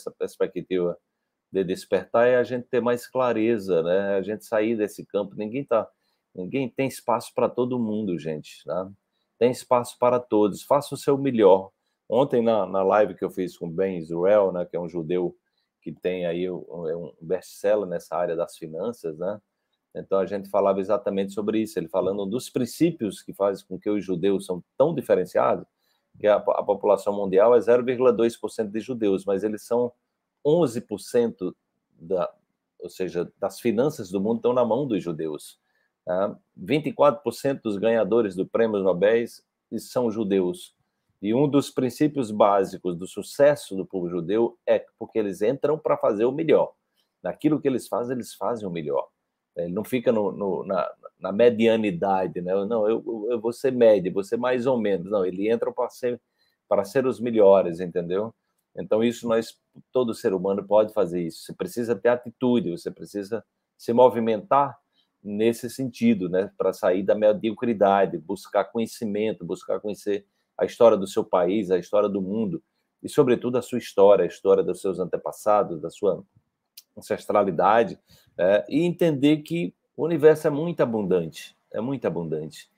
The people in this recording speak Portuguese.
essa perspectiva de despertar é a gente ter mais clareza, né? A gente sair desse campo. Ninguém tá, ninguém tem espaço para todo mundo, gente. Tá? Tem espaço para todos. Faça o seu melhor. Ontem na, na live que eu fiz com Ben Israel, né, que é um judeu que tem aí é um best-seller nessa área das finanças, né? Então a gente falava exatamente sobre isso, ele falando dos princípios que fazem com que os judeus são tão diferenciados, que a, a população mundial é 0,2% de judeus, mas eles são 11% da, ou seja, das finanças do mundo estão na mão dos judeus. Tá? 24% dos ganhadores do prêmio Nobel são judeus. E um dos princípios básicos do sucesso do povo judeu é porque eles entram para fazer o melhor. Naquilo que eles fazem, eles fazem o melhor. Ele não fica no, no, na, na, medianidade, né? Não, eu, eu vou ser médio, vou ser mais ou menos. Não, ele entra para ser, para ser os melhores, entendeu? Então, isso nós, todo ser humano pode fazer isso. Você precisa ter atitude, você precisa se movimentar nesse sentido, né? Para sair da mediocridade, buscar conhecimento, buscar conhecer a história do seu país, a história do mundo e, sobretudo, a sua história, a história dos seus antepassados, da sua ancestralidade, é, e entender que o universo é muito abundante, é muito abundante.